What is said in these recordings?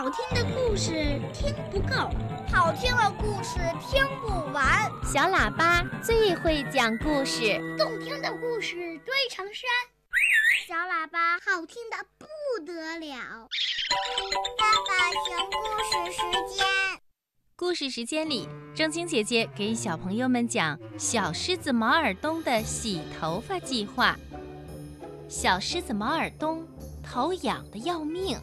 好听的故事听不够，好听的故事听不完。小喇叭最会讲故事，动听的故事堆成山。小喇叭好听的不得了。爸爸讲故事时间。故事时间里，正晶姐姐给小朋友们讲小狮子毛尔东的洗头发计划。小狮子毛尔东头痒得要命。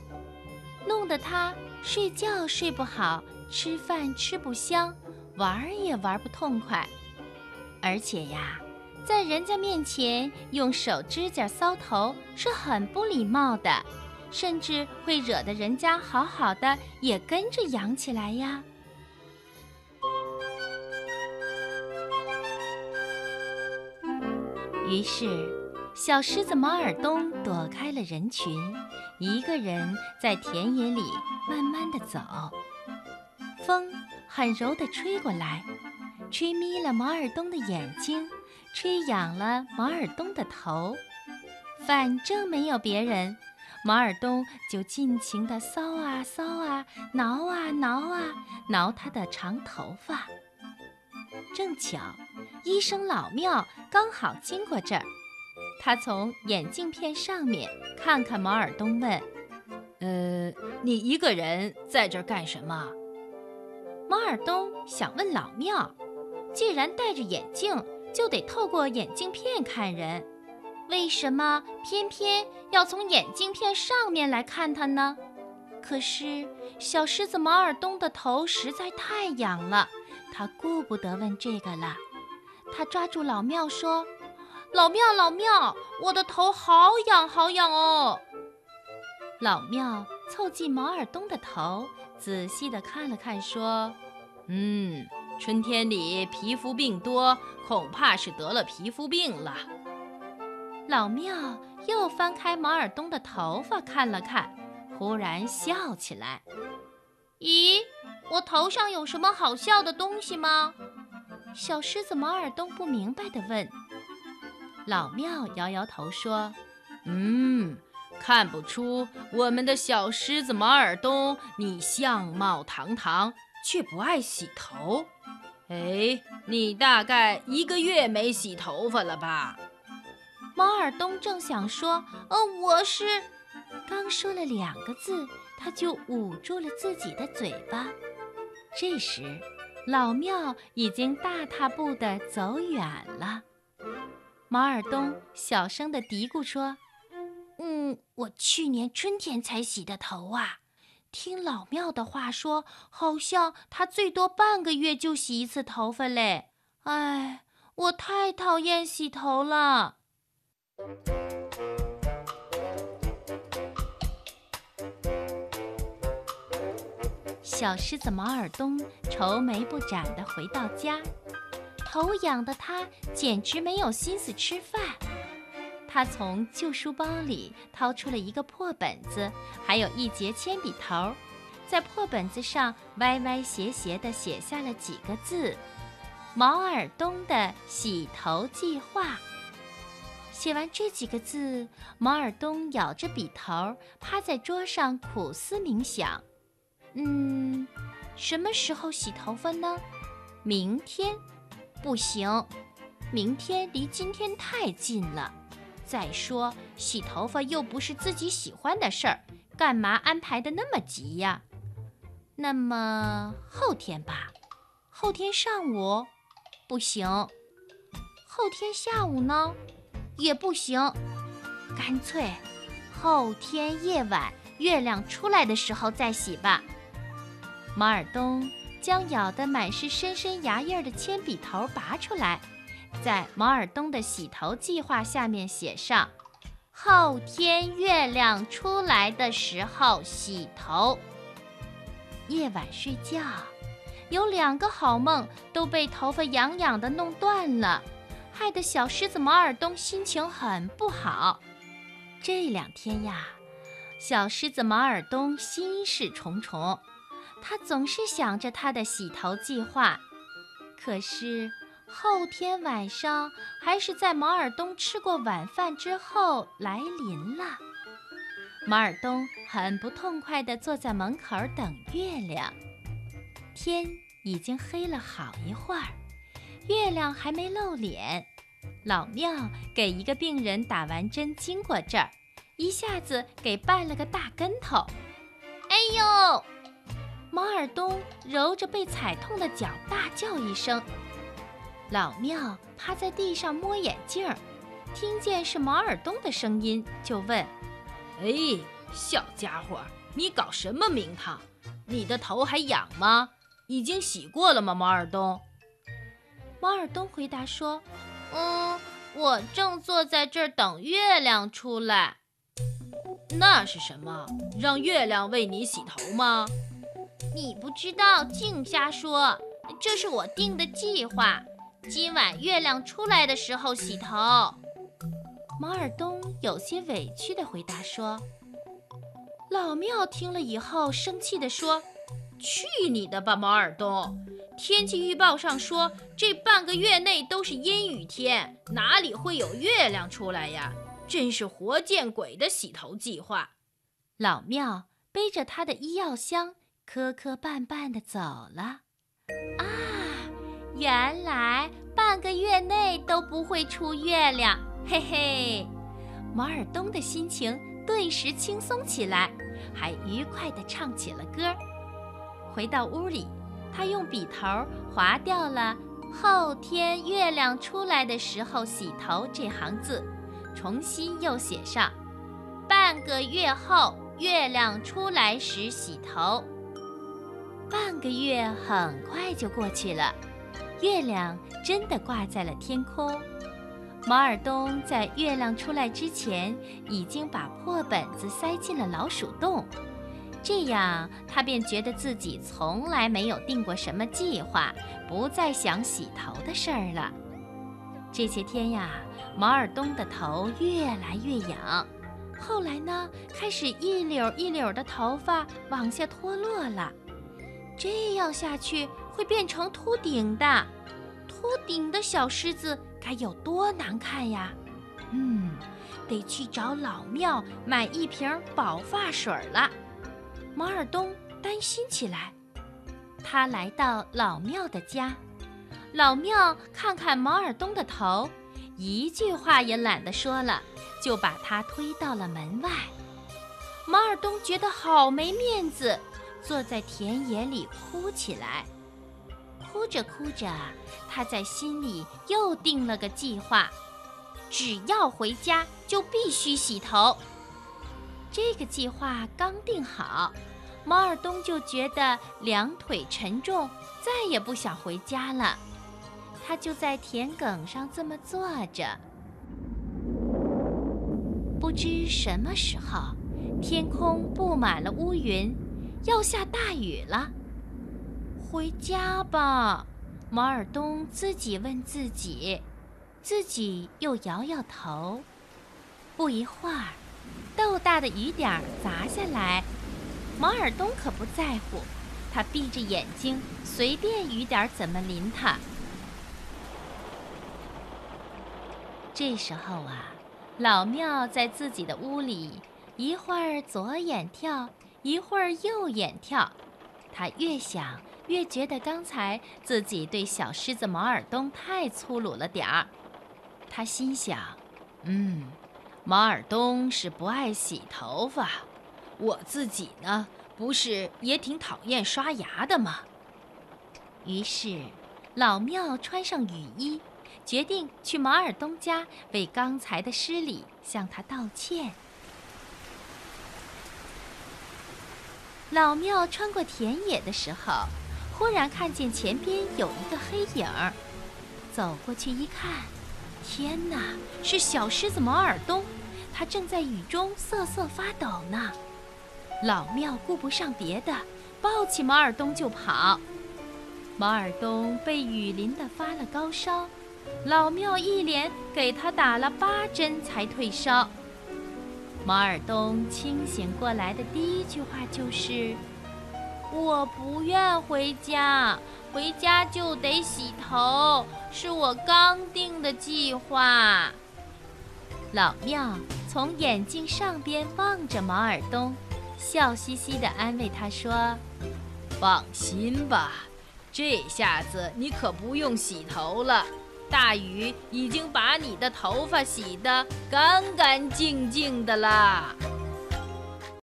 弄得他睡觉睡不好，吃饭吃不香，玩也玩不痛快。而且呀，在人家面前用手指甲搔头是很不礼貌的，甚至会惹得人家好好的也跟着痒起来呀。于是。小狮子毛尔东躲开了人群，一个人在田野里慢慢的走。风很柔地吹过来，吹眯了毛尔东的眼睛，吹痒了毛尔东的头。反正没有别人，毛尔东就尽情地搔啊搔啊，挠啊挠啊，挠他的长头发。正巧，医生老庙刚好经过这儿。他从眼镜片上面看看毛尔东，问：“呃，你一个人在这儿干什么？”毛尔东想问老庙，既然戴着眼镜，就得透过眼镜片看人，为什么偏偏要从眼镜片上面来看他呢？可是小狮子毛尔东的头实在太痒了，他顾不得问这个了。他抓住老庙说。老庙，老庙，我的头好痒，好痒哦！老庙凑近毛尔东的头，仔细地看了看，说：“嗯，春天里皮肤病多，恐怕是得了皮肤病了。”老庙又翻开毛尔东的头发看了看，忽然笑起来：“咦，我头上有什么好笑的东西吗？”小狮子毛尔东不明白地问。老庙摇摇头说：“嗯，看不出我们的小狮子毛尔东，你相貌堂堂，却不爱洗头。哎，你大概一个月没洗头发了吧？”毛尔东正想说：“呃，我是……”刚说了两个字，他就捂住了自己的嘴巴。这时，老庙已经大踏步地走远了。毛尔东小声地嘀咕说：“嗯，我去年春天才洗的头啊。听老庙的话说，好像他最多半个月就洗一次头发嘞。哎，我太讨厌洗头了。”小狮子毛尔东愁眉不展地回到家。头痒的他简直没有心思吃饭。他从旧书包里掏出了一个破本子，还有一截铅笔头，在破本子上歪歪斜斜地写下了几个字：“毛尔东的洗头计划。”写完这几个字，毛尔东咬着笔头，趴在桌上苦思冥想：“嗯，什么时候洗头发呢？明天。”不行，明天离今天太近了。再说，洗头发又不是自己喜欢的事儿，干嘛安排的那么急呀？那么后天吧，后天上午不行，后天下午呢也不行，干脆后天夜晚月亮出来的时候再洗吧。毛尔东。将咬得满是深深牙印的铅笔头拔出来，在毛尔东的洗头计划下面写上：“后天月亮出来的时候洗头。”夜晚睡觉，有两个好梦都被头发痒痒的弄断了，害得小狮子毛尔东心情很不好。这两天呀，小狮子毛尔东心事重重。他总是想着他的洗头计划，可是后天晚上还是在毛尔东吃过晚饭之后来临了。马尔东很不痛快地坐在门口等月亮。天已经黑了好一会儿，月亮还没露脸。老庙给一个病人打完针，经过这儿，一下子给绊了个大跟头。哎呦！马尔东揉着被踩痛的脚，大叫一声。老庙趴在地上摸眼镜，听见是毛尔东的声音，就问：“哎，小家伙，你搞什么名堂？你的头还痒吗？已经洗过了吗？”毛尔东。毛尔东回答说：“嗯，我正坐在这儿等月亮出来。”那是什么？让月亮为你洗头吗？你不知道，净瞎说！这是我定的计划。今晚月亮出来的时候洗头。毛尔东有些委屈地回答说。老庙听了以后，生气地说：“去你的吧，毛尔东！天气预报上说这半个月内都是阴雨天，哪里会有月亮出来呀？真是活见鬼的洗头计划！”老庙背着他的医药箱，磕磕绊绊地走了。啊！原来半个月内都不会出月亮，嘿嘿！马尔东的心情顿时轻松起来，还愉快地唱起了歌。回到屋里，他用笔头划掉了“后天月亮出来的时候洗头”这行字，重新又写上“半个月后月亮出来时洗头”。半个月很快就过去了。月亮真的挂在了天空。毛尔东在月亮出来之前，已经把破本子塞进了老鼠洞，这样他便觉得自己从来没有定过什么计划，不再想洗头的事儿了。这些天呀，毛尔东的头越来越痒，后来呢，开始一绺一绺的头发往下脱落了。这样下去会变成秃顶的，秃顶的小狮子该有多难看呀！嗯，得去找老庙买一瓶保发水了。毛尔东担心起来。他来到老庙的家，老庙看看毛尔东的头，一句话也懒得说了，就把他推到了门外。毛尔东觉得好没面子。坐在田野里哭起来，哭着哭着，他在心里又定了个计划：只要回家就必须洗头。这个计划刚定好，马尔东就觉得两腿沉重，再也不想回家了。他就在田埂上这么坐着。不知什么时候，天空布满了乌云。要下大雨了，回家吧，毛尔东自己问自己，自己又摇摇头。不一会儿，豆大的雨点砸下来，毛尔东可不在乎，他闭着眼睛，随便雨点怎么淋他。这时候啊，老庙在自己的屋里，一会儿左眼跳。一会儿右眼跳，他越想越觉得刚才自己对小狮子毛尔东太粗鲁了点儿。他心想：“嗯，毛尔东是不爱洗头发，我自己呢，不是也挺讨厌刷牙的吗？”于是，老庙穿上雨衣，决定去毛尔东家为刚才的失礼向他道歉。老庙穿过田野的时候，忽然看见前边有一个黑影儿，走过去一看，天哪，是小狮子毛尔东，他正在雨中瑟瑟发抖呢。老庙顾不上别的，抱起毛尔东就跑。毛尔东被雨淋得发了高烧，老庙一连给他打了八针才退烧。毛尔东清醒过来的第一句话就是：“我不愿回家，回家就得洗头，是我刚定的计划。”老庙从眼镜上边望着毛尔东，笑嘻嘻地安慰他说：“放心吧，这下子你可不用洗头了。大雨已经把你的头发洗得干干净净的啦。”